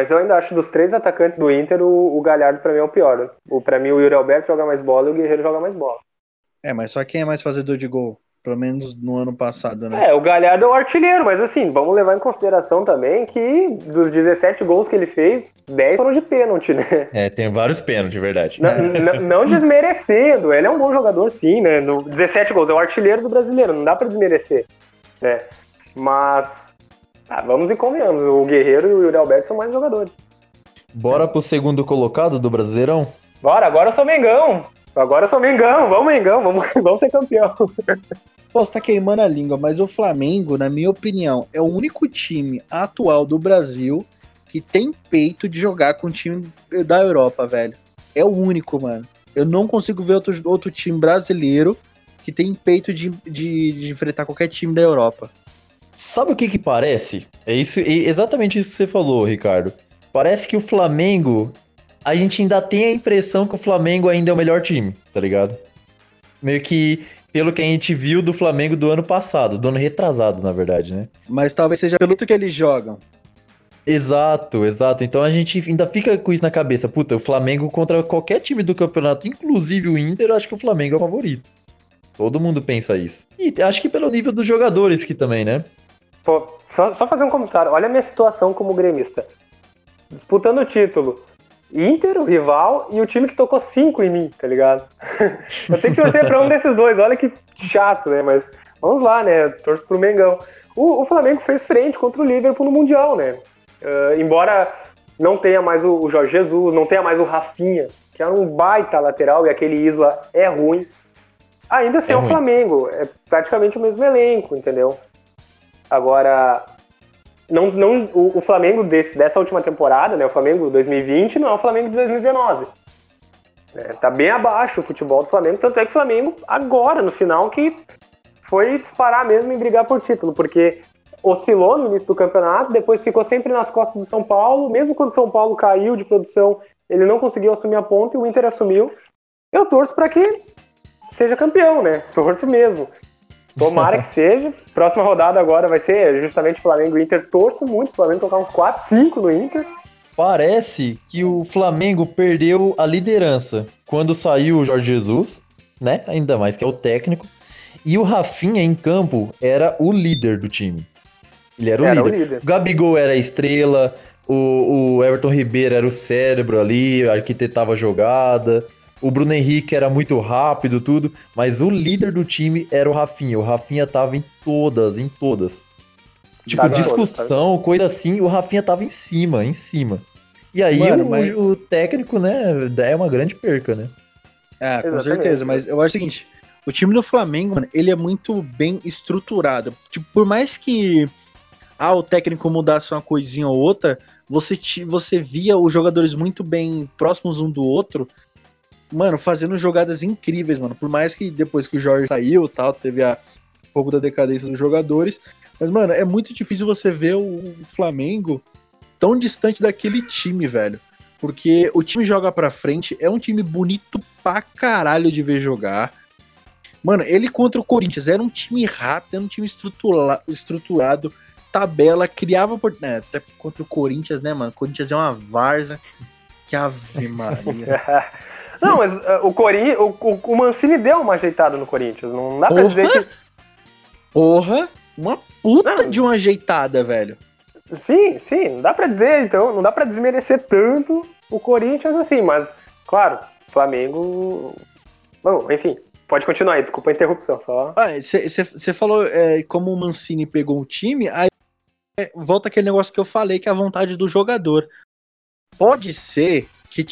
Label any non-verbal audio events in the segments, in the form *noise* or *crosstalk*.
Mas eu ainda acho dos três atacantes do Inter, o, o Galhardo pra mim é o pior. O, pra mim o Yuri Alberto joga mais bola e o Guerreiro joga mais bola. É, mas só quem é mais fazedor de gol? Pelo menos no ano passado, né? É, o Galhardo é o artilheiro, mas assim, vamos levar em consideração também que dos 17 gols que ele fez, 10 foram de pênalti, né? É, tem vários pênaltis, de verdade. Não, não, *laughs* desmerecendo, ele é um bom jogador, sim, né? No 17 gols, é o artilheiro do brasileiro, não dá pra desmerecer, né? Mas, ah, vamos e convenhamos, o Guerreiro e o Yuri Alberto são mais jogadores. Bora pro segundo colocado do Brasileirão? Bora, agora eu sou Mengão. Agora eu sou Mengão, vamos Mengão, vamos, *laughs* vamos ser campeão. Posso tá queimando a língua, mas o Flamengo, na minha opinião, é o único time atual do Brasil que tem peito de jogar com o time da Europa, velho. É o único, mano. Eu não consigo ver outro, outro time brasileiro que tem peito de, de, de enfrentar qualquer time da Europa. Sabe o que que parece? É isso, é exatamente isso que você falou, Ricardo. Parece que o Flamengo a gente ainda tem a impressão que o Flamengo ainda é o melhor time, tá ligado? Meio que pelo que a gente viu do Flamengo do ano passado, do ano retrasado, na verdade, né? Mas talvez seja pelo que eles jogam. Exato, exato. Então a gente ainda fica com isso na cabeça. Puta, o Flamengo contra qualquer time do campeonato, inclusive o Inter, eu acho que o Flamengo é o favorito. Todo mundo pensa isso. E acho que pelo nível dos jogadores que também, né? Pô, só, só fazer um comentário. Olha a minha situação como gremista. Disputando o título. Inter, o rival, e o time que tocou cinco em mim, tá ligado? *laughs* eu tenho que torcer pra um desses dois, olha que chato, né? Mas vamos lá, né? Torço pro Mengão. O, o Flamengo fez frente contra o Liverpool no Mundial, né? Uh, embora não tenha mais o, o, Jorge Jesus, não tenha mais o Rafinha, que era um baita lateral e aquele Isla é ruim, ainda assim é, é o Flamengo, é praticamente o mesmo elenco, entendeu? Agora, não, não, o, o, Flamengo desse, dessa última temporada, né, o Flamengo 2020, não é o Flamengo de 2019. É, tá bem abaixo o futebol do Flamengo, tanto é que o Flamengo, agora, no final, que foi disparar mesmo em brigar por título, porque oscilou no início do campeonato, depois ficou sempre nas costas do São Paulo, mesmo quando o São Paulo caiu de produção, ele não conseguiu assumir a ponta e o Inter assumiu. Eu torço para que seja campeão, né? Torço mesmo. Tomara que seja. Próxima rodada agora vai ser justamente Flamengo e Inter. Torço muito o Flamengo tocar uns 4, 5 no Inter. Parece que o Flamengo perdeu a liderança quando saiu o Jorge Jesus, né? Ainda mais que é o técnico. E o Rafinha em campo era o líder do time. Ele era o, era líder. o líder. O Gabigol era a estrela, o, o Everton Ribeiro era o cérebro ali, arquitetava a jogada. O Bruno Henrique era muito rápido, tudo, mas o líder do time era o Rafinha. O Rafinha tava em todas, em todas. Tipo, discussão, coisa assim, o Rafinha tava em cima, em cima. E aí Mano, o, mas... o, técnico, né, é uma grande perca, né? É, com Exatamente. certeza, mas eu acho o seguinte, o time do Flamengo, mano, ele é muito bem estruturado. Tipo, por mais que ah, o técnico mudasse uma coisinha ou outra, você, você via os jogadores muito bem próximos um do outro, mano, fazendo jogadas incríveis, mano. Por mais que depois que o Jorge saiu tal, teve a, um pouco da decadência dos jogadores. Mas, mano, é muito difícil você ver o Flamengo tão distante daquele time, velho. Porque o time joga pra frente, é um time bonito pra caralho de ver jogar. Mano, ele contra o Corinthians era um time rápido, era um time estrutura, estruturado, tabela, criava por. É, até contra o Corinthians, né, mano? O Corinthians é uma varza. Que ave *laughs* Maria. *laughs* Não, mas uh, o, Corin... O, o, o, Mancini deu uma ajeitada no Corinthians. Não dá pra dizer que. Porra! Uma puta não. de uma ajeitada, velho. Sim, sim, não dá pra dizer, então, não dá pra desmerecer tanto o Corinthians assim, mas, claro, Flamengo. Bom, enfim, pode continuar aí, desculpa a interrupção, só. Você ah, falou é, como o Mancini pegou o time, aí é, volta aquele negócio que eu falei, que é a vontade do jogador. Pode ser que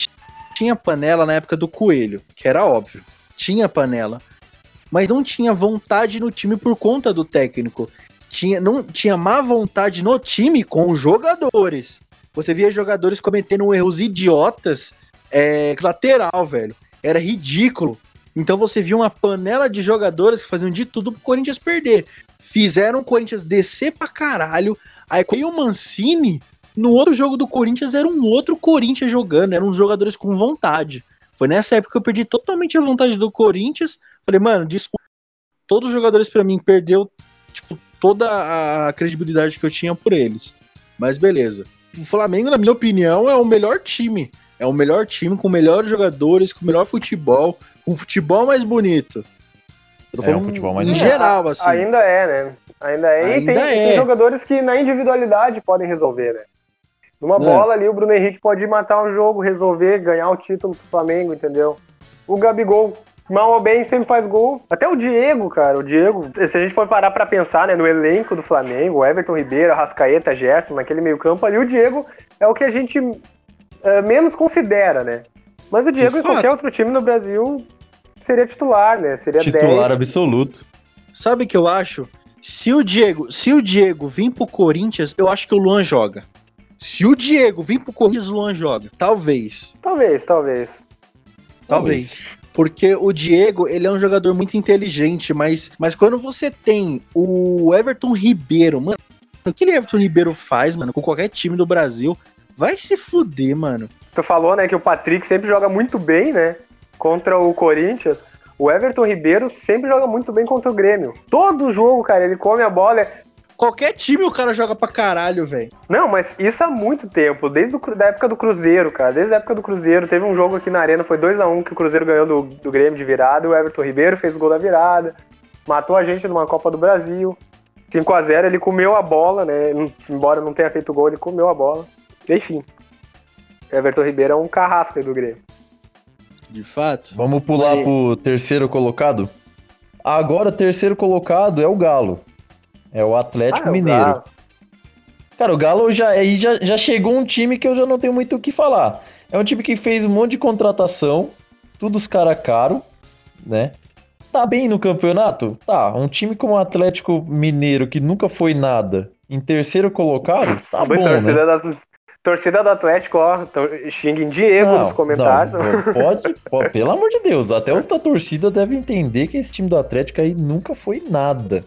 tinha panela na época do Coelho, que era óbvio. Tinha panela. Mas não tinha vontade no time por conta do técnico. Tinha, não, tinha má vontade no time com os jogadores. Você via jogadores cometendo erros idiotas é, lateral, velho. Era ridículo. Então você via uma panela de jogadores que faziam de tudo pro Corinthians perder. Fizeram o Corinthians descer pra caralho. Aí o Mancini no outro jogo do Corinthians era um outro Corinthians jogando, eram uns jogadores com vontade. Foi nessa época que eu perdi totalmente a vontade do Corinthians. Falei, mano, desculpa. Todos os jogadores para mim perdeu tipo toda a credibilidade que eu tinha por eles. Mas beleza. o Flamengo, na minha opinião, é o melhor time. É o melhor time, com melhores jogadores, com melhor futebol, com futebol mais bonito. Eu tô é, um futebol mais em geral, assim. Ainda é, né? Ainda é. Ainda e tem, é. tem jogadores que na individualidade podem resolver, né? Numa é. bola ali, o Bruno Henrique pode matar um jogo, resolver, ganhar o título pro Flamengo, entendeu? O Gabigol, mal ou bem, sempre faz gol. Até o Diego, cara, o Diego, se a gente for parar pra pensar, né, no elenco do Flamengo, Everton Ribeiro, Rascaeta, Gerson, naquele meio campo ali, o Diego é o que a gente é, menos considera, né? Mas o Diego, em qualquer outro time no Brasil, seria titular, né? Seria titular 10. absoluto. Sabe o que eu acho? Se o Diego, se o Diego vir pro Corinthians, eu acho que o Luan joga. Se o Diego vir pro Corinthians, o Luan joga. Talvez. Talvez, talvez. Talvez. Porque o Diego, ele é um jogador muito inteligente, mas, mas quando você tem o Everton Ribeiro, mano, o que o Everton Ribeiro faz, mano, com qualquer time do Brasil, vai se fuder, mano. Tu falou, né, que o Patrick sempre joga muito bem, né, contra o Corinthians. O Everton Ribeiro sempre joga muito bem contra o Grêmio. Todo jogo, cara, ele come a bola. Qualquer time o cara joga pra caralho, velho. Não, mas isso há muito tempo, desde a época do Cruzeiro, cara. Desde a época do Cruzeiro. Teve um jogo aqui na Arena, foi 2 a 1 um, que o Cruzeiro ganhou do, do Grêmio de virada. O Everton Ribeiro fez o gol da virada. Matou a gente numa Copa do Brasil. 5 a 0 ele comeu a bola, né? Embora não tenha feito gol, ele comeu a bola. Enfim. Everton Ribeiro é um carrasco do Grêmio. De fato. Vamos pular Mas... pro terceiro colocado? Agora, o terceiro colocado é o Galo. É o Atlético ah, Mineiro. O Cara, o Galo já, aí já, já chegou um time que eu já não tenho muito o que falar. É um time que fez um monte de contratação, tudo os caras caro, né? Tá bem no campeonato? Tá. Um time como o Atlético Mineiro, que nunca foi nada, em terceiro colocado, tá bom, né? Da, torcida do Atlético, ó, xinguem Diego não, nos comentários. Não, pode, *laughs* pode, pelo amor de Deus, até os da torcida devem entender que esse time do Atlético aí nunca foi nada.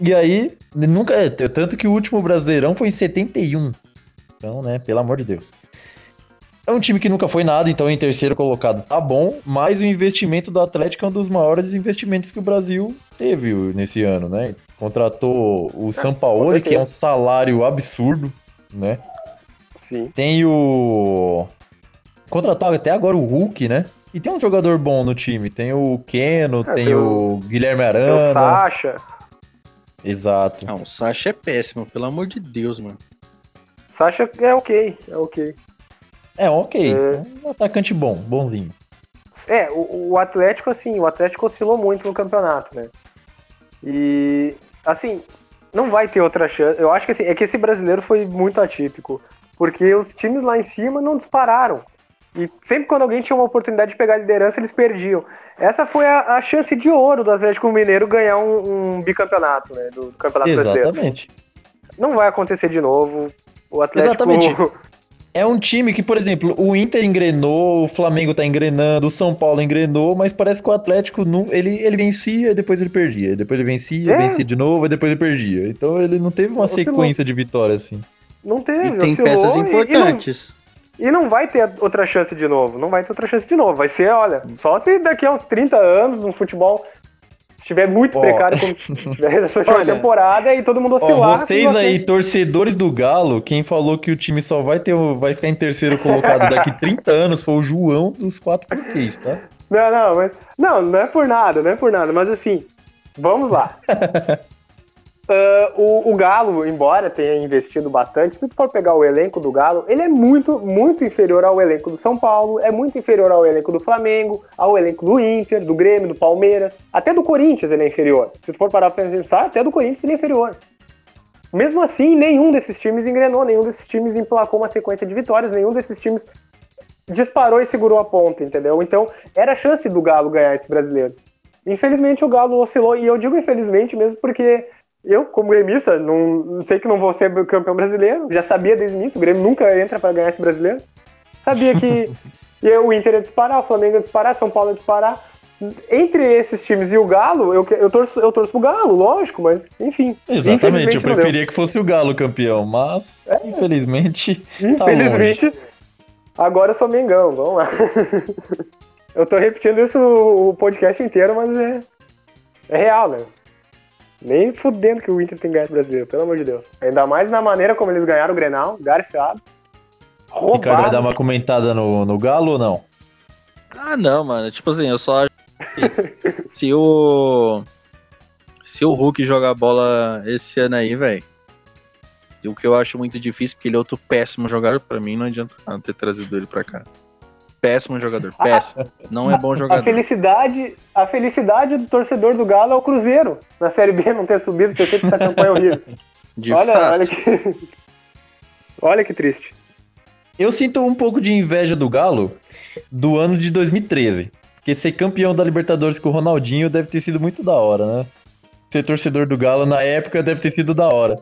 E aí, nunca. É, tanto que o último Brasileirão foi em 71. Então, né, pelo amor de Deus. É um time que nunca foi nada, então em terceiro colocado tá bom, mas o investimento do Atlético é um dos maiores investimentos que o Brasil teve nesse ano, né? Contratou o São Paulo, que é um salário absurdo, né? Sim. Tem o. Contratou até agora o Hulk, né? E tem um jogador bom no time. Tem o Keno, é, tem, tem o... o Guilherme Arana. Tem o Sacha. Exato. Não, o Sasha é péssimo, pelo amor de Deus, mano. Sasha é ok, é ok. É ok. É... Um atacante bom, bonzinho. É, o, o, Atlético, assim, o Atlético oscilou muito no campeonato, né? E, assim, não vai ter outra chance. Eu acho que assim, é que esse brasileiro foi muito atípico. Porque os times lá em cima não dispararam. E sempre quando alguém tinha uma oportunidade de pegar a liderança, eles perdiam. Essa foi a, a chance de ouro do Atlético Mineiro ganhar um, um bicampeonato, né? Do, do Campeonato Exatamente. Brasileiro. Não vai acontecer de novo. O Atlético. Exatamente. *laughs* É um time que, por exemplo, o Inter engrenou, o Flamengo tá engrenando, o São Paulo engrenou, mas parece que o Atlético não, ele, ele vencia e depois ele perdia. Depois ele vencia, é. vencia de novo e depois ele perdia. Então ele não teve uma sequência de vitórias assim. Não teve. E tem peças importantes. E não vai ter outra chance de novo. Não vai ter outra chance de novo. Vai ser, olha, só se daqui a uns 30 anos no futebol estiver muito oh. precário, como tiver *laughs* essa olha, temporada e todo mundo oscilar. Oh, vocês aí, torcedores do Galo, quem falou que o time só vai ter vai ficar em terceiro colocado daqui 30 anos foi o João dos quatro porquês, tá? Não, não, mas. Não, não é por nada, não é por nada, mas assim, vamos lá. *laughs* Uh, o, o, Galo, embora tenha investido bastante, se tu for pegar o elenco do Galo, ele é muito, muito inferior ao elenco do São Paulo, é muito inferior ao elenco do Flamengo, ao elenco do Inter, do Grêmio, do Palmeiras, até do Corinthians ele é inferior. Se tu for parar pra pensar, até do Corinthians ele é inferior. Mesmo assim, nenhum desses times engrenou, nenhum desses times emplacou uma sequência de vitórias, nenhum desses times disparou e segurou a ponta, entendeu? Então, era a chance do Galo ganhar esse brasileiro. Infelizmente, o Galo oscilou, e eu digo infelizmente mesmo porque eu, como gremista, não, sei que não vou ser campeão brasileiro. Já sabia desde o início, o Grêmio nunca entra para ganhar esse brasileiro. Sabia que *laughs* o Inter ia disparar, o Flamengo ia disparar, São Paulo ia disparar. Entre esses times e o Galo, eu, eu, torço, eu torço pro Galo, lógico, mas enfim. Exatamente, eu preferia que fosse o Galo campeão, mas é. infelizmente. Infelizmente, tá agora eu sou Mengão, vamos lá. *laughs* eu tô repetindo isso o podcast inteiro, mas é, é real, né? Nem fudendo que o Inter tem esse brasileiro, pelo amor de Deus. Ainda mais na maneira como eles ganharam o Grenal, garfado. Ricardo vai Roubado. dar uma comentada no, no Galo ou não? Ah, não, mano. Tipo assim, eu só acho que *laughs* se o. Se o Hulk jogar bola esse ano aí, velho. O que eu acho muito difícil, porque ele é outro péssimo jogador, pra mim não adianta nada ter trazido ele pra cá. Péssimo jogador, péssimo. Não é bom *laughs* A jogador. felicidade, a felicidade do torcedor do Galo é o Cruzeiro. Na Série B não ter subido, ter feito essa campanha horrível. *laughs* De olha, fato. olha que. *laughs* olha que triste. Eu sinto um pouco de inveja do Galo do ano de 2013. Porque ser campeão da Libertadores com o Ronaldinho deve ter sido muito da hora, né? Ser torcedor do Galo na época deve ter sido da hora.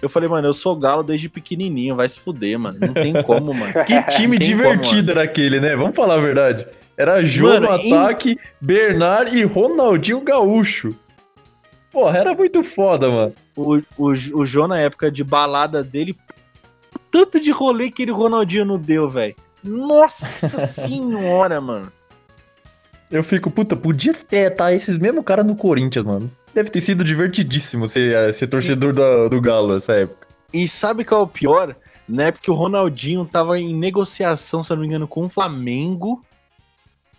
Eu falei, mano, eu sou galo desde pequenininho, vai se fuder, mano. Não tem como, mano. Que *laughs* time divertido era aquele, né? Vamos falar a verdade. Era Jô no em- ataque, Bernard e Ronaldinho Gaúcho. Porra, era muito foda, mano. O, o, o Jô, na época de balada dele, tanto de rolê que ele Ronaldinho não deu, velho. Nossa *laughs* senhora, mano. Eu fico, puta, podia ter tá esses mesmo cara no Corinthians, mano. Deve ter sido divertidíssimo ser, eh, ser torcedor da- do Galo nessa época. E sabe qual é o pior? Na época que o Ronaldinho tava em negociação, se eu não me engano, com o Flamengo.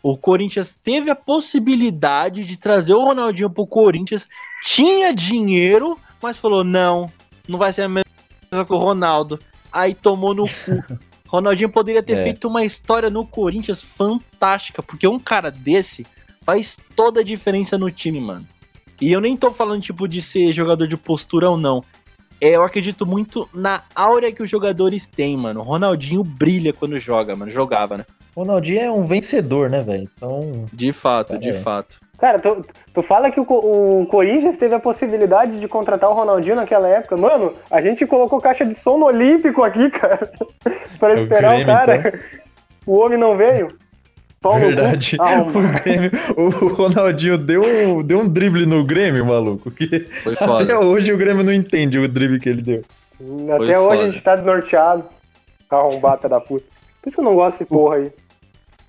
O Corinthians teve a possibilidade de trazer o Ronaldinho pro Corinthians. Tinha dinheiro, mas falou: não, não vai ser a mesma coisa que o Ronaldo. Aí tomou no cu. *laughs* Ronaldinho poderia ter É. feito uma história no Corinthians fantástica, porque um cara desse faz toda a diferença no time, mano. E eu nem tô falando, tipo, de ser jogador de postura ou não. É, eu acredito muito na áurea que os jogadores têm, mano. O Ronaldinho brilha quando joga, mano. Jogava, né? Ronaldinho é um vencedor, né, velho? Então. De fato, de É. fato. Cara, tu, tu fala que o, o Corinthians teve a possibilidade de contratar o Ronaldinho naquela época. Mano, a gente colocou caixa de som no Olímpico aqui, cara. *laughs* pra É o esperar o Grêmio, cara. O homem não veio. Pau no cu. Verdade. O, Grêmio- o Ronaldinho deu, um- deu um drible no Grêmio, maluco. Que Foi até foda. hoje o Grêmio não entende o drible que ele deu. Até Foi hoje foda. a gente tá desnorteado. Arrombado da puta. Por isso que eu não gosto desse porra aí.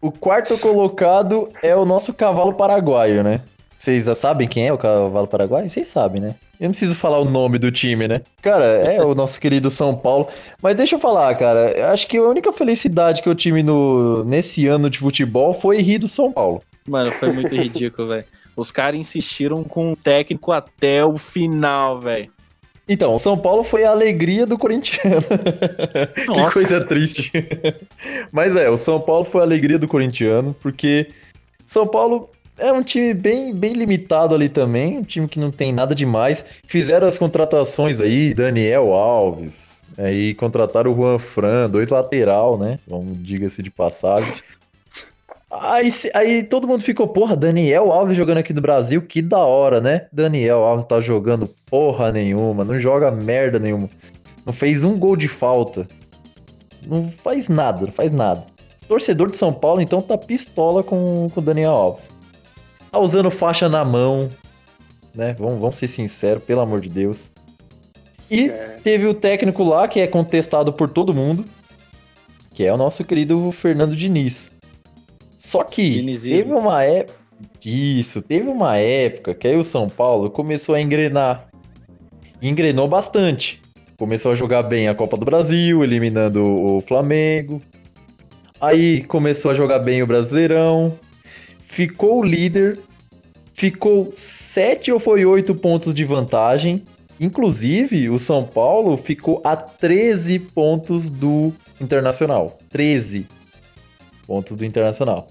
O quarto colocado é o nosso cavalo paraguaio, né? Vocês já sabem quem é o cavalo paraguaio? Vocês sabem, né? Eu não preciso falar o nome do time, né? Cara, é o nosso querido São Paulo. Mas deixa eu falar, cara. eu Acho que a única felicidade que eu tive no, nesse ano de futebol foi rir do São Paulo. Mano, foi muito ridículo, velho. Os caras insistiram com o técnico até o final, velho. Então, o São Paulo foi a alegria do corintiano. *laughs* que Nossa. coisa triste. Mas é, o São Paulo foi a alegria do corintiano, porque São Paulo é um time bem, bem limitado ali também, um time que não tem nada demais. Fizeram as contratações aí, Daniel Alves, aí contrataram o Juan Fran, dois lateral, né? Vamos, diga-se de passagem. Aí, aí todo mundo ficou, porra, Daniel Alves jogando aqui no Brasil, que da hora, né? Daniel Alves tá jogando porra nenhuma, não joga merda nenhuma. Não fez um gol de falta. Não faz nada, não faz nada. Torcedor de São Paulo, então, tá pistola com o Daniel Alves. Tá usando faixa na mão, né? Vamos, vamos ser sinceros, pelo amor de Deus. E É. teve o técnico lá, que é contestado por todo mundo, que é o nosso querido Fernando Diniz. Só que Dinizismo. teve uma época. Isso, teve uma época que aí o São Paulo começou a engrenar. E engrenou bastante. Começou a jogar bem a Copa do Brasil, eliminando o Flamengo. Aí começou a jogar bem o Brasileirão. Ficou líder. Ficou sete ou foi oito pontos de vantagem. Inclusive, o São Paulo ficou a 13 pontos do Internacional. 13 pontos do Internacional.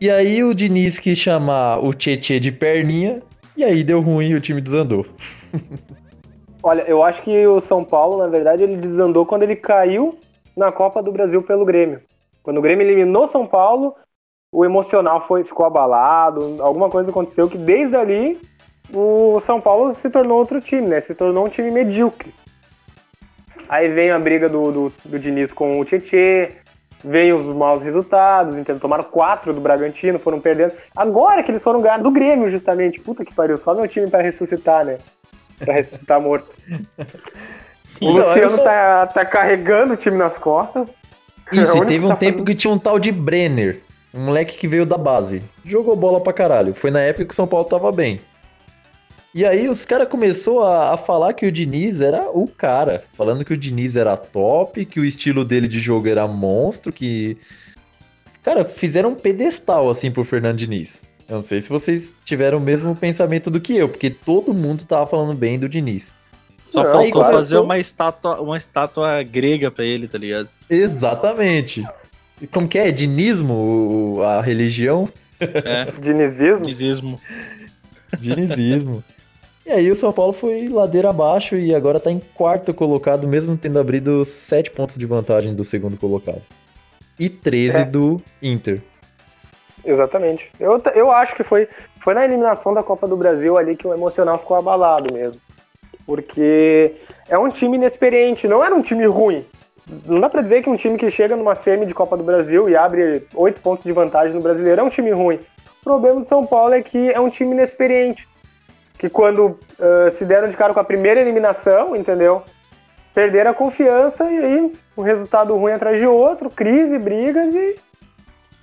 E aí o Diniz quis chamar o Tietê de perninha. E aí deu ruim e o time desandou. *laughs* Olha, eu acho que o São Paulo, na verdade, ele desandou quando ele caiu na Copa do Brasil pelo Grêmio. Quando o Grêmio eliminou São Paulo, o emocional foi, ficou abalado, alguma coisa aconteceu que desde ali o São Paulo se tornou outro time, né? Se tornou um time medíocre. Aí vem a briga do, do, do Diniz com o Tietê, vem os maus resultados, entendeu? Tomaram quatro do Bragantino, foram perdendo. Agora que eles foram ganhar do Grêmio, justamente. Puta que pariu, só meu time pra ressuscitar, né? Pra ressuscitar morto. *laughs* O Então, Luciano sou- tá, tá carregando o time nas costas. É Isso, *laughs* único e teve um tá tempo fazendo- que tinha um tal de Brenner. Um moleque que veio da base. Jogou bola pra caralho. Foi na época que o São Paulo tava bem. E aí os caras começou a, a, falar que o Diniz era o cara, falando que o Diniz era top, que o estilo dele de jogo era monstro, que cara, fizeram um pedestal assim pro Fernando Diniz. Eu não sei se vocês tiveram o mesmo pensamento do que eu, porque todo mundo tava falando bem do Diniz. Só faltou começou... fazer uma estátua, uma estátua grega para ele, tá ligado? Exatamente. Como que é? Dinismo, a religião? É. *laughs* Dinizismo? Dinizismo. Dinizismo. E aí o São Paulo foi ladeira abaixo e agora tá em quarto colocado, mesmo tendo abrido sete pontos de vantagem do segundo colocado. E 13 é. do Inter. Exatamente. Eu, eu acho que foi, foi na eliminação da Copa do Brasil ali que o emocional ficou abalado mesmo. Porque é um time inexperiente, não era um time ruim. Não dá pra dizer que um time que chega numa semi de Copa do Brasil e abre oito pontos de vantagem no brasileiro é um time ruim. O problema do São Paulo é que é um time inexperiente que quando uh, se deram de cara com a primeira eliminação, entendeu? Perderam a confiança e aí um resultado ruim atrás de outro, crise, brigas e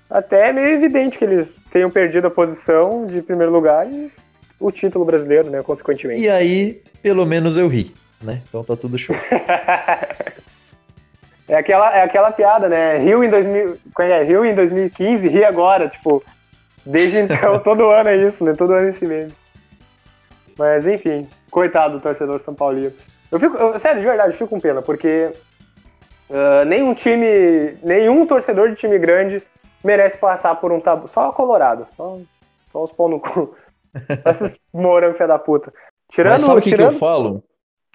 até é meio evidente que eles tenham perdido a posição de primeiro lugar e o título brasileiro, né, consequentemente. E aí, pelo menos eu ri, né? Então tá tudo show. *laughs* é aquela, é aquela piada, né? Rio em 2000, é? Rio em 2015, ri agora, tipo, desde então *laughs* todo ano é isso, né? Todo ano é esse mesmo. Mas enfim, coitado do torcedor São Paulino. Eu fico, eu, sério, de verdade, eu fico com pena, porque uh, nenhum time, nenhum torcedor de time grande merece passar por um tabu. Só o Colorado, só, só os pão no cu. *laughs* Esses morangos filha da puta. Tirando, Mas sabe o que, tirando, que eu falo?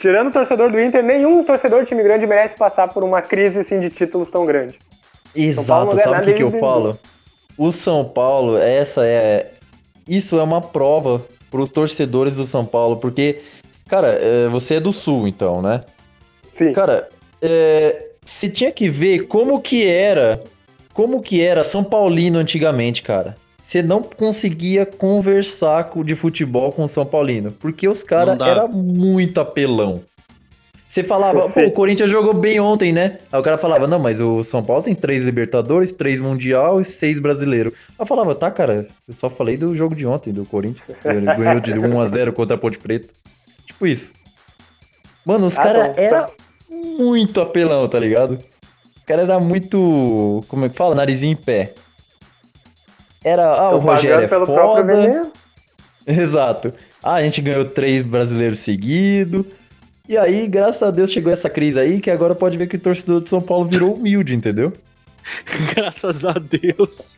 Tirando o torcedor do Inter, nenhum torcedor de time grande merece passar por uma crise assim, de títulos tão grande. Exato, sabe o que, que eu falo? O São Paulo, essa é. Isso é uma prova para os torcedores do São Paulo, porque, cara, é, você é do Sul, então, né? Sim. Cara, é, você tinha que ver como que era, como que era São Paulino antigamente, cara. Você não conseguia conversar de futebol com o São Paulino, porque os caras eram muito apelão. Você falava, pô, o Corinthians jogou bem ontem, né? Aí o cara falava, não, mas o São Paulo tem três Libertadores, três Mundial e seis Brasileiro. Aí eu falava, tá, cara, eu só falei do jogo de ontem, do Corinthians. Ele *laughs* ganhou de 1x0 contra a Ponte Preta. Tipo isso. Mano, os ah, caras tá. eram muito apelão, tá ligado? Os caras era muito. Como é que fala? Narizinho em pé. Era. Ah, o Rogério é pelo foda. *laughs* Exato. Ah, a gente ganhou três brasileiros seguidos. E aí, graças a Deus, chegou essa crise aí, que agora pode ver que o torcedor de São Paulo virou humilde, entendeu? *laughs* graças a Deus.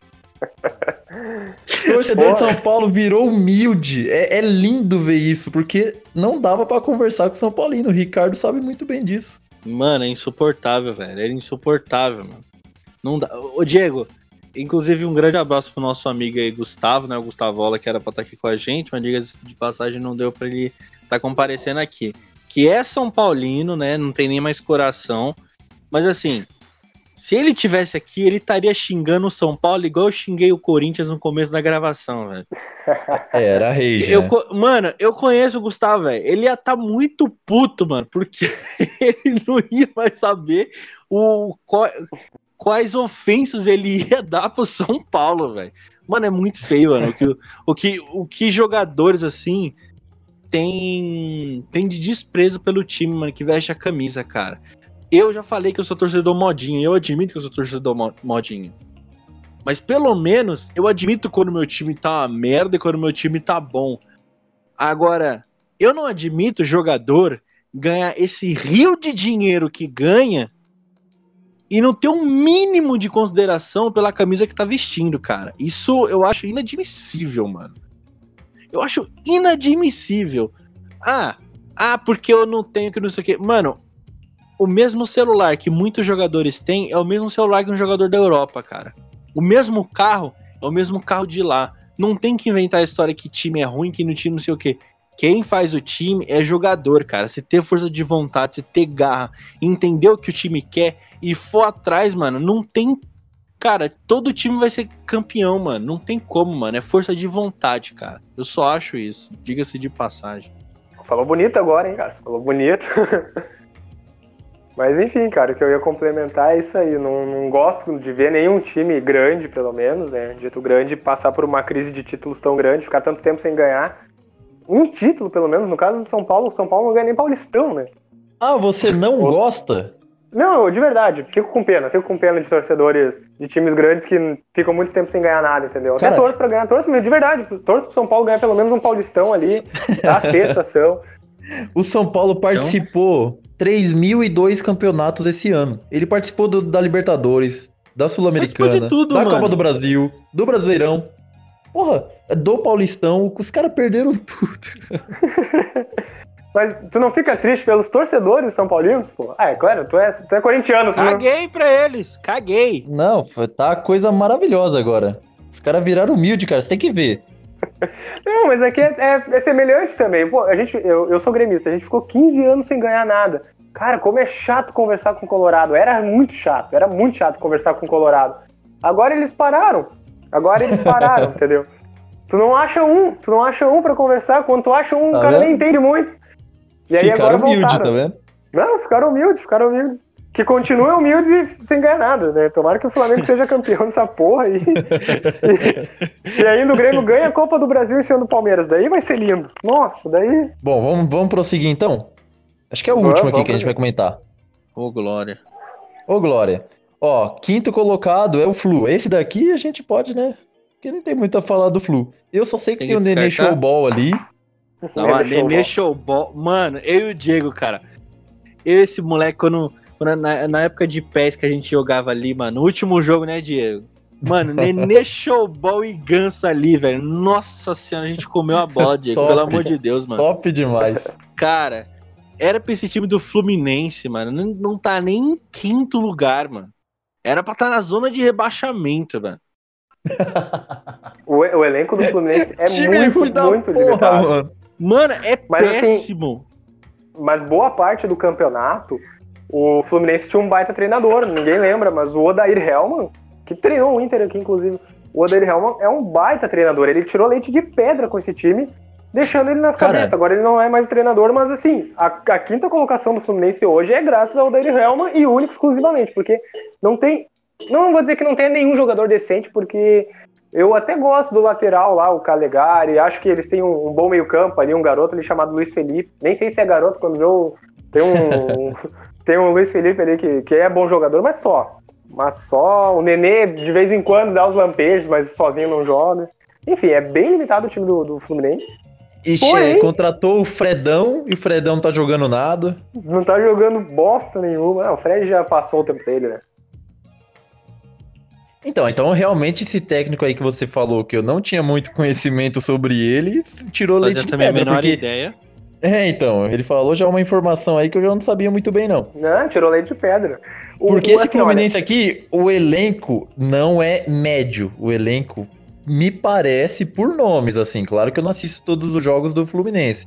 O torcedor de São Paulo virou humilde. É, é, lindo ver isso, porque não dava para conversar com o São Paulino. O Ricardo sabe muito bem disso. Mano, é insuportável, velho. É insuportável, mano. Não dá. Ô, Diego, inclusive um grande abraço pro nosso amigo aí, Gustavo, né? O Gustavola, que era pra estar aqui com a gente, mas diga de passagem não deu pra ele estar tá comparecendo aqui que é São Paulino, né? Não tem nem mais coração. Mas assim, se ele tivesse aqui, ele estaria xingando o São Paulo igual eu xinguei o Corinthians no começo da gravação, velho. *laughs* É, era rage, eu, né? Mano, eu conheço o Gustavo, velho. Ele ia estar tá muito puto, mano, porque *laughs* ele não ia mais saber o, quais ofensas ele *laughs* ia dar pro São Paulo, velho. Mano, é muito feio, mano. O que, o que, o que jogadores assim tem, tem de desprezo pelo time, mano, que veste a camisa, cara. Eu já falei que eu sou torcedor modinha, eu admito que eu sou torcedor modinha. Mas pelo menos eu admito quando meu time tá uma merda e quando meu time tá bom. Agora, eu não admito jogador ganhar esse rio de dinheiro que ganha e não ter um mínimo de consideração pela camisa que tá vestindo, cara. Isso eu acho inadmissível, mano. Eu acho inadmissível. Ah, ah, porque eu não tenho que não sei o quê. Mano, o mesmo celular que muitos jogadores têm é o mesmo celular que um jogador da Europa, cara. O mesmo carro é o mesmo carro de lá. Não tem que inventar a história que time é ruim, que no time não sei o quê. Quem faz o time é jogador, cara. Se ter força de vontade, se ter garra, entender o que o time quer e for atrás, mano, não tem Cara, todo time vai ser campeão, mano. Não tem como, mano. É força de vontade, cara. Eu só acho isso. Diga-se de passagem. Falou bonito agora, hein, cara. Falou bonito. *laughs* Mas enfim, cara, o que eu ia complementar é isso aí. Não, não gosto de ver nenhum time grande, pelo menos, né? Dito grande, passar por uma crise de títulos tão grande, ficar tanto tempo sem ganhar. um título, pelo menos. No caso do São Paulo, o São Paulo não ganha nem Paulistão, né? Ah, você não gosta? Não, de verdade, fico com pena, fico com pena de torcedores de times grandes que ficam muito tempo sem ganhar nada, entendeu? Até Cara- torço pra ganhar, torço mesmo, de verdade, torço pro São Paulo ganhar pelo menos um Paulistão ali, tá? *laughs* Festação. O São Paulo participou 3.002 campeonatos esse ano. Ele participou do- da Libertadores, da Sul-Americana, da mano. Copa do Brasil, do Brasileirão. Porra, do Paulistão, os caras perderam tudo. *laughs* Mas tu não fica triste pelos torcedores São Paulinos, pô? Ah, é claro, tu é, tu é corintiano, tu não... Caguei pra eles, caguei. Não, tá coisa maravilhosa agora. Os caras viraram humilde, cara. Você tem que ver. *laughs* Não, mas aqui é, é- é semelhante também. Pô, a gente, eu, eu sou gremista, a gente ficou 15 anos sem ganhar nada. Cara, como é chato conversar com o Colorado. Era muito chato, era muito chato conversar com o Colorado. Agora eles pararam. Agora eles pararam, *laughs* entendeu? Tu não acha um, tu não acha um pra conversar. Quando tu acha um, Tá o cara vendo? nem entende muito. E aí Ficaram agora humilde, voltaram. tá vendo? Não, ficaram humildes, ficaram humildes. Que continuem humildes e sem ganhar nada, né? Tomara que o Flamengo seja campeão dessa porra aí. *laughs* E, e ainda o Grêmio ganha a Copa do Brasil em cima do Palmeiras. Daí vai ser lindo. Nossa, daí. Bom, vamos, vamos prosseguir então? Acho que é o Vamos, último aqui vamos que a gente vai comentar. Ô, Glória. Ô, Glória. Ó, quinto colocado é o Flu. Esse daqui a gente pode, né? Porque não tem muito a falar do Flu. Eu só sei que Tem tem, que o Nenê? Showball ali. *laughs* Não, Showball. Showball. Mano, eu e o Diego, cara. Eu e esse moleque, quando, quando na, na época de PES que a gente jogava ali, mano, no último jogo, né, Diego? Mano, *laughs* Nenê Showball e Ganso ali, velho. Nossa senhora, a gente comeu a bola, Diego. Top. Pelo amor de Deus, mano. Top demais. Cara, era pra esse time do Fluminense, mano. Não, não tá nem em quinto lugar, mano. Era pra estar na zona de rebaixamento, mano. *laughs* O, o elenco do Fluminense é muito, muito porra, limitado. mano. Mano, é Mas, assim, péssimo. Mas boa parte do campeonato, o Fluminense tinha um baita treinador. Ninguém lembra, mas o Odair Helman, que treinou o Inter aqui, inclusive. O Odair Helman é um baita treinador. Ele tirou leite de pedra com esse time, deixando ele nas Cara. cabeças. Agora ele não é mais treinador, mas assim, a, a quinta colocação do Fluminense hoje é graças ao Odair Helman e único exclusivamente, porque não tem. Não vou dizer que não tem nenhum jogador decente, porque eu até gosto do lateral lá, o Calegari. Acho que eles têm um, um bom meio-campo ali, um garoto ali chamado Luiz Felipe. Nem sei se é garoto quando eu. Tem um. *laughs* tem um Luiz Felipe ali que, que é bom jogador, mas só. Mas só. O Nenê de vez em quando dá os lampejos, mas sozinho não joga. Enfim, é bem limitado o time do, do Fluminense. E Porém- contratou o Fredão e o Fredão não tá jogando nada. Não tá jogando bosta nenhuma. Não, o Fred já passou o tempo dele, né? Então, então realmente esse técnico aí que você falou que eu não tinha muito conhecimento sobre ele, tirou leite Fazia de também a pedra, menor porque... ideia. É, então, ele falou já uma informação aí que eu já não sabia muito bem não. Não, tirou leite de pedra. O- Porque o- esse assim, olha, Fluminense aqui, o elenco não é médio. O elenco me parece por nomes, assim. Claro que eu não assisto todos os jogos do Fluminense.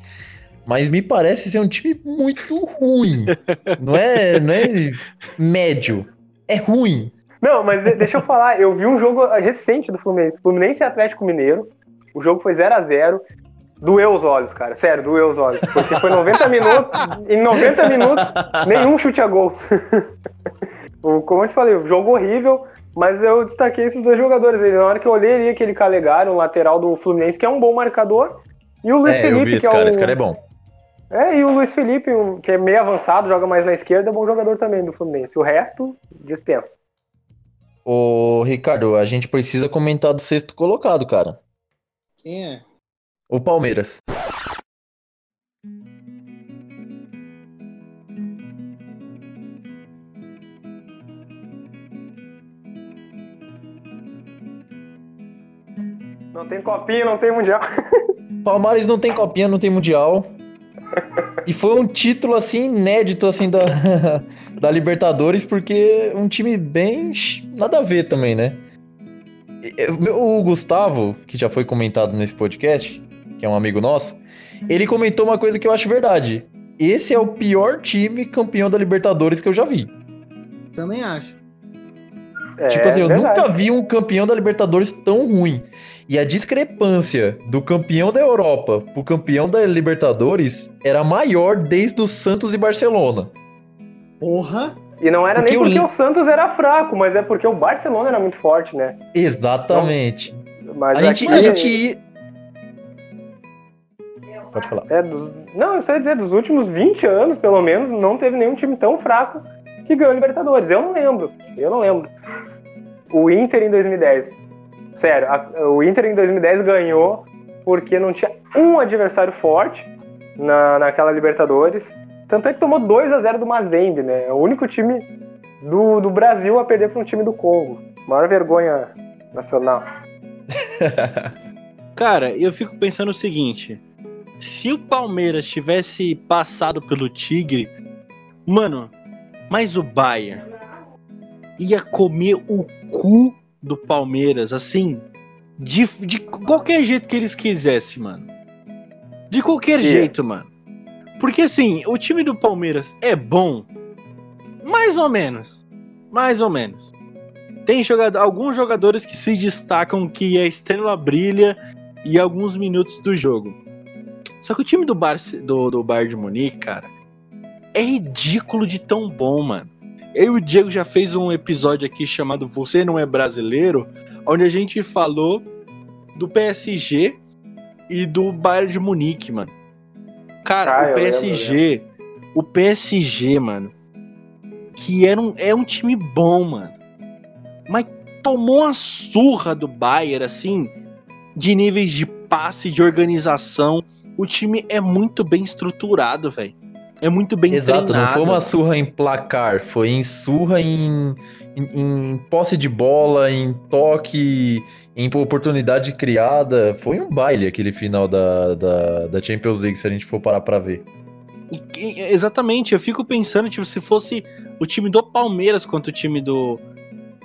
Mas me parece ser um time muito ruim. *laughs* não, é, não é médio. É ruim. Não, mas de- deixa eu falar, eu vi um jogo recente do Fluminense, Fluminense e Atlético Mineiro. O jogo foi 0 a 0 Doeu os olhos, cara. Sério, doeu os olhos. Porque foi 90 minutos. Em 90 minutos, nenhum chute a gol. *laughs* Como eu te falei, um jogo horrível, mas eu destaquei esses dois jogadores. aí. Na hora que eu olhei ali, aquele Calegari, um lateral do Fluminense, que é um bom marcador. E o Luiz é, Felipe, vi que é cara. o. Esse cara é bom. É, e o Luiz Felipe, um- que é meio avançado, joga mais na esquerda, é bom jogador também do Fluminense. O resto, dispensa. Ô, Ricardo, a gente precisa comentar do sexto colocado, cara. Quem é? O Palmeiras. Não tem copinha, não tem mundial. Palmares não tem copinha, não tem mundial. *laughs* E foi um título assim inédito assim da, *laughs* da Libertadores, porque um time bem nada a ver também, né? O Gustavo, que já foi comentado nesse podcast, que é um amigo nosso, ele comentou uma coisa que eu acho verdade. Esse é o pior time campeão da Libertadores que eu já vi. Também acho. É, tipo assim, eu verdade. nunca vi um campeão da Libertadores tão ruim. E a discrepância do campeão da Europa pro campeão da Libertadores era maior desde o Santos e Barcelona. Porra! E não era Porque nem porque o Santos era fraco, mas é porque o Barcelona era muito forte, né? Exatamente. Mas A gente, a gente. Pode falar. É, dos, não, eu sei dizer, dos últimos 20 anos, pelo menos, não teve nenhum time tão fraco que ganhou a Libertadores. Eu não lembro. Eu não lembro. O Inter em 2010. Sério, a- o Inter em 2010 ganhou porque não tinha um adversário forte na, naquela Libertadores. Tanto é que tomou 2 a 0 do Mazembe, né? É o único time do, do Brasil a perder para um time do Congo. Maior vergonha nacional. *laughs* Cara, eu fico pensando o seguinte: se o Palmeiras tivesse passado pelo Tigre, mano, mas o Bayern ia comer o cu do Palmeiras, assim, de, de qualquer jeito que eles quisessem, mano. De qualquer Ia. jeito, mano. Porque assim, o time do Palmeiras é bom, mais ou menos. Mais ou menos. Tem jogador, alguns jogadores que se destacam que a estrela brilha e alguns minutos do jogo. Só que o time do, Barce, do, do Bayern de Munique, cara, é ridículo de tão bom, mano. Eu e o Diego já fez um episódio aqui chamado Você Não É Brasileiro, onde a gente falou do PSG e do Bayern de Munique, mano. Cara, Ah, o eu lembro, PSG, o PSG, mano, que era um, é um time bom, mano. Mas tomou uma surra do Bayern, assim, de níveis de passe, de organização. O time é muito bem estruturado, velho. É muito bem Exato, não foi uma surra em placar, foi em surra em, em, em posse de bola, em toque, em oportunidade criada. Foi um baile aquele final da, da, da Champions League, se a gente for parar pra ver. Exatamente, eu fico pensando, tipo, se fosse o time do Palmeiras contra o time do,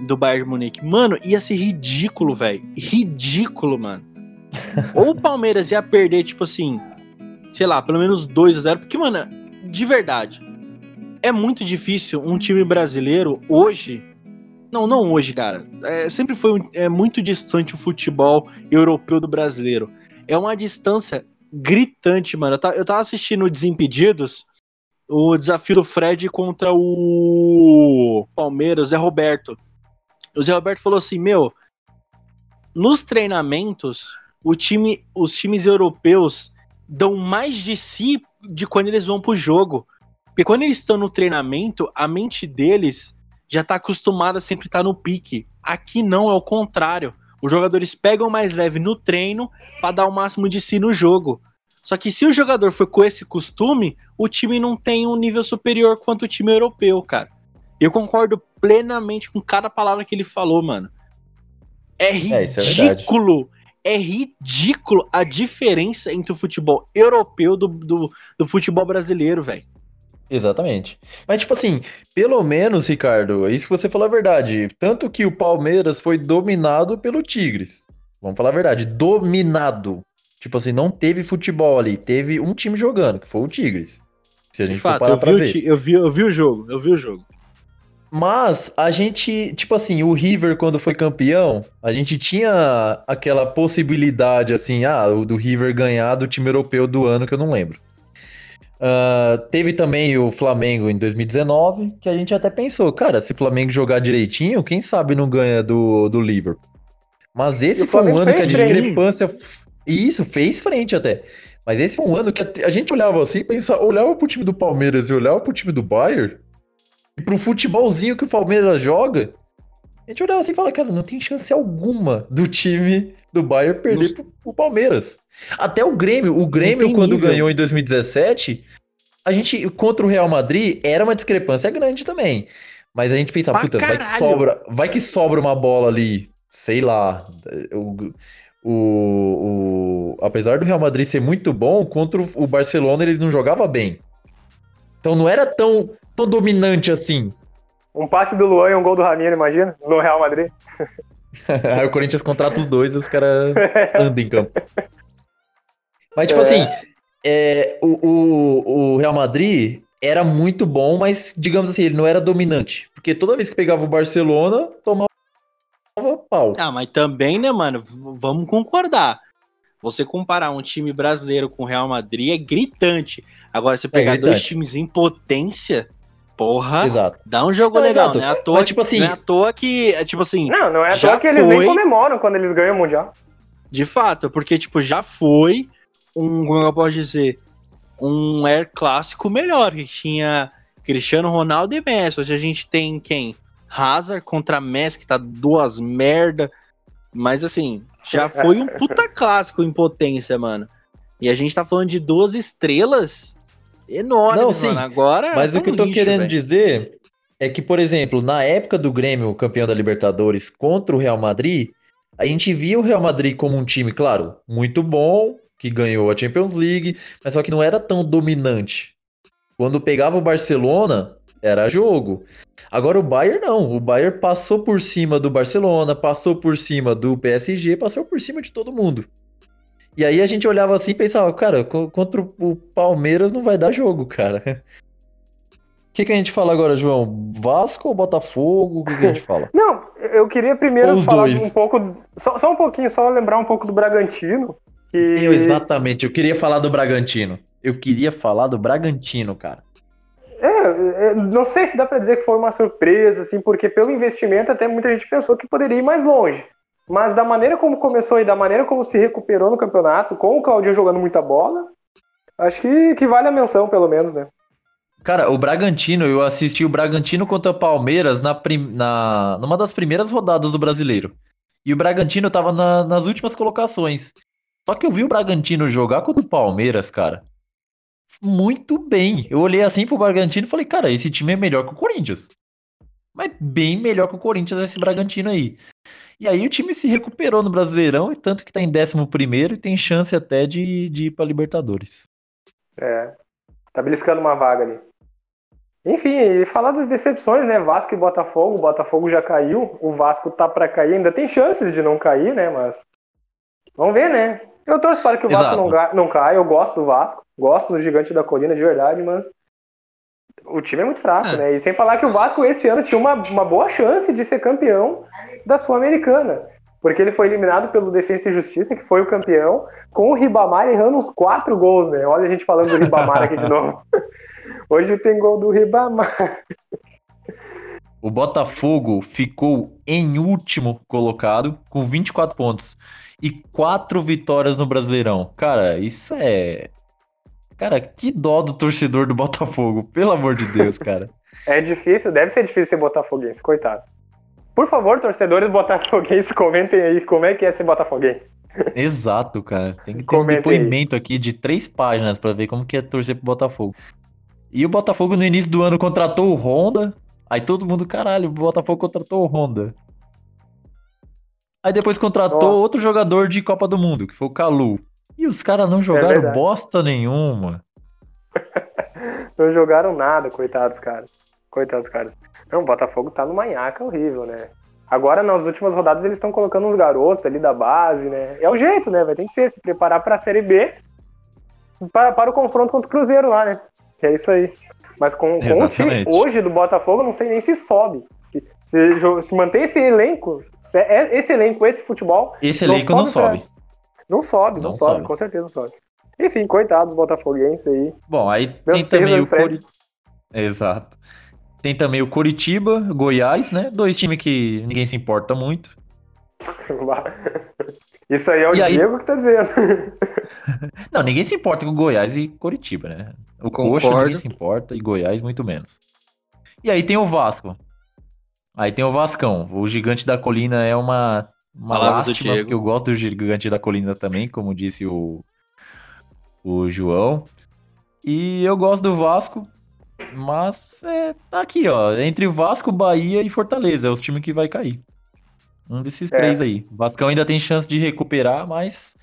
do Bayern de Munique. Mano, ia ser ridículo, velho. Ridículo, mano. *laughs* Ou o Palmeiras ia perder, tipo assim, sei lá, pelo menos 2 a 0 Porque, mano, de verdade, é muito difícil um time brasileiro hoje. Não, não hoje, cara. É, sempre foi um- é muito distante o futebol europeu do brasileiro. É uma distância gritante, mano. Eu, ta- eu tava assistindo o Desimpedidos, o desafio do Fred contra o Palmeiras, Zé Roberto. O Zé Roberto falou assim: Meu, nos treinamentos, o time, os times europeus dão mais de si de quando eles vão pro jogo. Porque quando eles estão no treinamento, a mente deles já tá acostumada a sempre estar no pique. Aqui não, é o contrário. Os jogadores pegam mais leve no treino para dar o máximo de si no jogo. Só que se o jogador for com esse costume, o time não tem um nível superior quanto o time europeu, cara. Eu concordo plenamente com cada palavra que ele falou, mano. É É, é ridículo. É, ridículo a diferença entre o futebol europeu do, do, do futebol brasileiro, velho. Exatamente. Mas, tipo assim, pelo menos, Ricardo, isso que você falou é verdade. Tanto que o Palmeiras foi dominado pelo Tigres. Vamos falar a verdade, dominado. Tipo assim, não teve futebol ali, teve um time jogando, que foi o Tigres. Se a De gente for fato, parar eu pra vi, ver. eu, vi, eu vi o jogo, eu vi o jogo. Mas a gente, tipo assim, o River quando foi campeão, a gente tinha aquela possibilidade assim, ah, o do River ganhar do time europeu do ano que eu não lembro. Ah, teve também o Flamengo em 2019, que a gente até pensou, cara, se o Flamengo jogar direitinho, quem sabe não ganha do, do Liverpool. Mas esse foi um ano que a discrepância. Isso, fez frente até. Mas esse foi um ano que a a gente olhava assim, pensava, olhava pro time do Palmeiras e olhava pro time do Bayern, e pro futebolzinho que o Palmeiras joga, a gente olhava assim e falava, cara, não tem chance alguma do time do Bayern perder Nos- pro, pro Palmeiras. Até o Grêmio, o Grêmio quando nível. ganhou em 2017, a gente, contra o Real Madrid, era uma discrepância grande também. Mas a gente pensava, puta, vai que sobra, vai que sobra uma bola ali, sei lá, o, o, o- apesar do Real Madrid ser muito bom, contra o Barcelona ele não jogava bem. Então não era tão, tão dominante assim. Um passe do Luan e um gol do Ramiro, imagina? No Real Madrid. *laughs* Aí o Corinthians contrata os dois e os caras *laughs* andam em campo. Mas, tipo É. assim, é, o, o, o Real Madrid era muito bom, mas, digamos assim, ele não era dominante. Porque toda vez que pegava o Barcelona, tomava pau. Ah, mas também, né, mano? Vamos concordar. Você comparar um time brasileiro com o Real Madrid é gritante. Agora, você pegar dois gritante. times em potência, porra, Exato. dá um jogo Não, legal, exato. né? À toa, Mas, tipo assim- não é à toa que, é, tipo assim, Não, não é à Já toa que eles nem foi. comemoram quando eles ganham o Mundial. de fato, porque, tipo, já foi um, como eu posso dizer, um Air clássico melhor, que tinha Cristiano Ronaldo e Messi. Hoje a gente tem quem? Hazard contra Messi, que tá duas merda. Mas assim, já foi um puta *laughs* clássico em potência, mano. E a gente tá falando de duas estrelas enormes, Não, sim, mano. Agora. Mas é o que eu tô lixo, querendo véio. dizer é que, por exemplo, na época do Grêmio, campeão da Libertadores, contra o Real Madrid, a gente via o Real Madrid como um time, claro, muito bom, que ganhou a Champions League, mas só que não era tão dominante. Quando pegava o Barcelona, era jogo. Agora o Bayern não. O Bayern passou por cima do Barcelona, passou por cima do PSG, passou por cima de todo mundo. E aí a gente olhava assim e pensava, cara, contra o Palmeiras não vai dar jogo, cara. O *laughs* que, que a gente fala agora, João? Vasco ou Botafogo? O que, que a gente fala? *laughs* Não, eu queria primeiro falar dois. um pouco. Só, só, um pouquinho, só lembrar um pouco do Bragantino. Que... Eu, exatamente, eu queria falar do Bragantino. Eu queria falar do Bragantino, cara. É, é, não sei se dá para dizer que foi uma surpresa, assim, porque pelo investimento até muita gente pensou que poderia ir mais longe. Mas da maneira como começou e da maneira como se recuperou no campeonato, com o Claudio jogando muita bola, acho que, que vale a menção, pelo menos, né? Cara, o Bragantino, eu assisti o Bragantino contra o Palmeiras na, prim, na numa das primeiras rodadas do brasileiro. E o Bragantino tava na, nas últimas colocações. Só que eu vi o Bragantino jogar contra o Palmeiras, cara muito bem. Eu olhei assim pro Bragantino e falei, cara, esse time é melhor que o Corinthians. Mas bem melhor que o Corinthians esse Bragantino aí. E aí o time se recuperou no Brasileirão, e tanto que tá em 11 e tem chance até de, de ir pra Libertadores. É. Tá beliscando uma vaga ali. Enfim, e falar das decepções, né? Vasco e Botafogo. O Botafogo já caiu, o Vasco tá para cair, ainda tem chances de não cair, né? Mas vamos ver, né? Eu torço para que o Vasco não, não caia. Eu gosto do Vasco, gosto do Gigante da Colina de verdade, mas o time é muito fraco, é. né? E sem falar que o Vasco esse ano tinha uma, uma boa chance de ser campeão da Sul-Americana. Porque ele foi eliminado pelo Defensa e Justiça, que foi o campeão, com o Ribamar errando uns quatro gols, né? Olha a gente falando do Ribamar aqui de *laughs* novo. Hoje tem gol do Ribamar. O Botafogo ficou em último colocado, com 24 pontos e quatro vitórias no Brasileirão. Cara, isso é. Cara, que dó do torcedor do Botafogo, pelo amor de Deus, cara. *laughs* é difícil, deve ser difícil ser botafoguense, coitado. Por favor, torcedores botafoguenses, comentem aí como é que é ser botafoguense. Exato, cara. Tem que ter um depoimento aí. aqui de três páginas para ver como que é torcer pro Botafogo. E o Botafogo no início do ano contratou o Honda. Aí todo mundo, caralho, o Botafogo contratou o Honda. Aí depois contratou outro jogador de Copa do Mundo, que foi o Calu. E os caras não jogaram é bosta nenhuma. *laughs* não jogaram nada, coitados, cara. Coitados, cara. Não, o Botafogo tá no manhaca horrível, né? Agora, nas últimas rodadas, eles estão colocando uns garotos ali da base, né? É o jeito, né? Vai ter que ser, se preparar pra Série B para, para o confronto contra o Cruzeiro lá, né? Que é isso aí. Mas com, com o time hoje do Botafogo, não sei nem se sobe. Se, se, se manter esse elenco, é, esse elenco, esse futebol. Esse elenco não sobe. Não sobe, não, não sobe, sobe, com certeza não sobe. Enfim, coitados botafoguenses aí. Bom, aí Meus tem também o Cori... Exato. Tem também o Coritiba, Goiás, né? Dois times que ninguém se importa muito. *laughs* Isso aí é o e Diego aí... que tá dizendo. *laughs* Não, ninguém se importa com Goiás e Coritiba, né? O Concordo. Coxa ninguém se importa e Goiás muito menos. E aí tem o Vasco. Aí tem o Vascão. O Gigante da Colina é uma, uma lástima, porque eu gosto do Gigante da Colina também, como disse o, o João. E eu gosto do Vasco, mas é tá aqui, ó. Entre Vasco, Bahia e Fortaleza. É os times que vai cair. Um desses é. três aí. O Vascão ainda tem chance de recuperar, mas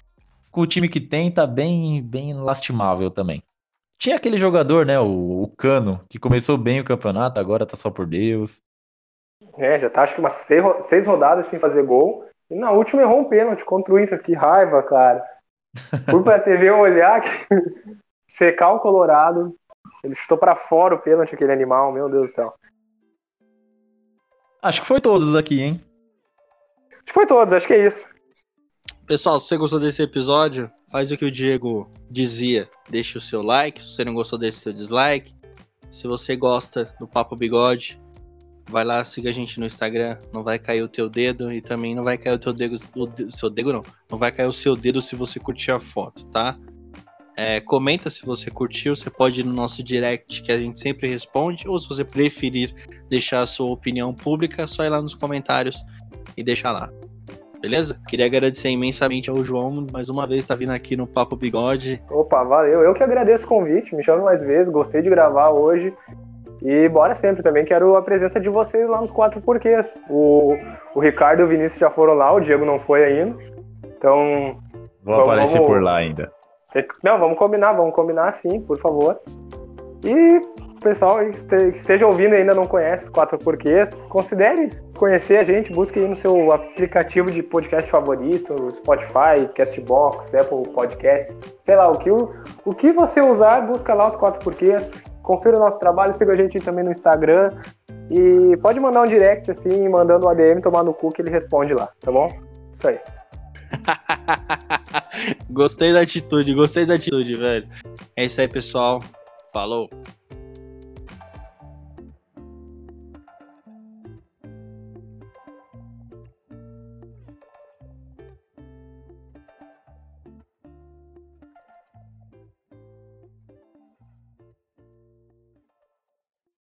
com o time que tem, tá bem, bem lastimável também. Tinha aquele jogador, né, o, o Cano, que começou bem o campeonato, agora tá só por Deus. É, já tá acho que umas seis, seis rodadas sem fazer gol. E na última errou um pênalti contra o Inter. Que raiva, cara. Fui pra TV olhar, *laughs* secar o Colorado. Ele chutou para fora o pênalti, aquele animal, meu Deus do céu. Acho que foi todos aqui, hein? Acho que foi todos, acho que é isso. Pessoal, se você gostou desse episódio, faz o que o Diego dizia. Deixa o seu like. Se você não gostou desse, seu dislike. Se você gosta do Papo Bigode, Vai lá, siga a gente no Instagram, não vai cair o teu dedo e também não vai cair o teu dedo, o seu dedo não, não vai cair o seu dedo se você curtir a foto, tá? É, comenta se você curtiu, você pode ir no nosso direct que a gente sempre responde, ou se você preferir deixar a sua opinião pública, só ir lá nos comentários e deixar lá. Beleza? Queria agradecer imensamente ao João, mais uma vez, tá vindo aqui no Papo Bigode. Opa, valeu. Eu que agradeço o convite, me chame mais vezes, gostei de gravar hoje. E bora sempre também, quero a presença de vocês lá nos quatro porquês. O, o Ricardo e o Vinícius já foram lá, o Diego não foi ainda. Então. Vou vamos, aparecer vamos... por lá ainda. Não, vamos combinar, vamos combinar sim, por favor. E pessoal que esteja ouvindo e ainda não conhece os quatro porquês, considere conhecer a gente, busque aí no seu aplicativo de podcast favorito, Spotify, Castbox, Apple Podcast, sei lá, o que, o, o que você usar, busca lá os quatro porquês, confira o nosso trabalho, siga a gente também no Instagram e pode mandar um direct assim, mandando o um ADM tomar no cu que ele responde lá, tá bom? Isso aí. *laughs* gostei da atitude, gostei da atitude, velho. É isso aí, pessoal. Falou.